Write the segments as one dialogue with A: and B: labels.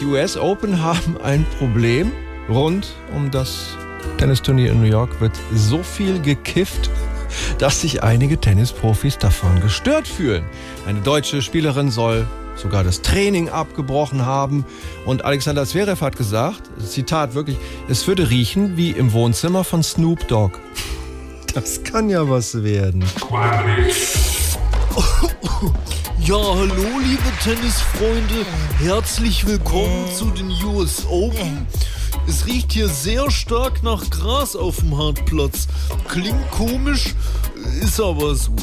A: Die US Open haben ein Problem. Rund um das Tennisturnier in New York wird so viel gekifft, dass sich einige Tennisprofis davon gestört fühlen. Eine deutsche Spielerin soll sogar das Training abgebrochen haben. Und Alexander Zverev hat gesagt, Zitat wirklich, es würde riechen wie im Wohnzimmer von Snoop Dogg. Das kann ja was werden.
B: Ja, hallo liebe Tennisfreunde, herzlich willkommen zu den US Open. Es riecht hier sehr stark nach Gras auf dem Hartplatz. Klingt komisch, ist aber so.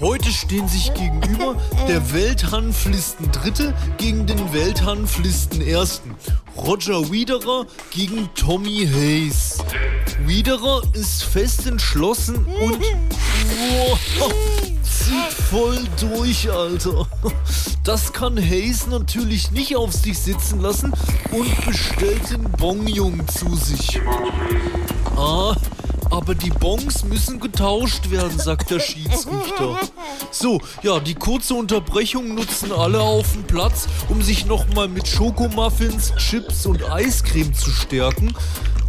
B: Heute stehen sich gegenüber der Welthanflisten Dritte gegen den Welthanflisten Ersten. Roger Wiederer gegen Tommy Hayes. Wiederer ist fest entschlossen und wow, zieht voll durch, Alter. Das kann Hayes natürlich nicht auf sich sitzen lassen und bestellt den Bongjungen zu sich. Ah, aber die Bons müssen getauscht werden, sagt der Schiedsrichter. So, ja, die kurze Unterbrechung nutzen alle auf dem Platz, um sich nochmal mit Schokomuffins, Chips und Eiscreme zu stärken.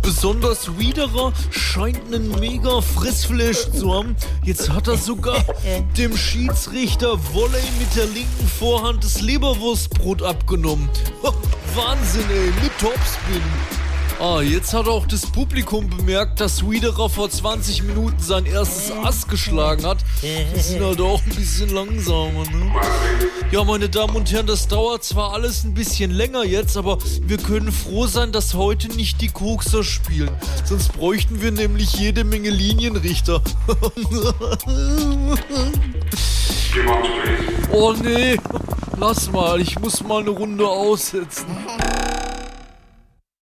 B: Besonders Wiederer scheint einen mega Fressflash zu haben. Jetzt hat er sogar dem Schiedsrichter Volley mit der linken Vorhand das Leberwurstbrot abgenommen. Wahnsinn, ey, mit Topspin. Ah, jetzt hat auch das Publikum bemerkt, dass Wiederer vor 20 Minuten sein erstes Ass geschlagen hat. Die sind halt auch ein bisschen langsamer, ne? Ja, meine Damen und Herren, das dauert zwar alles ein bisschen länger jetzt, aber wir können froh sein, dass heute nicht die Kokser spielen. Sonst bräuchten wir nämlich jede Menge Linienrichter. oh nee, lass mal, ich muss mal eine Runde aussetzen.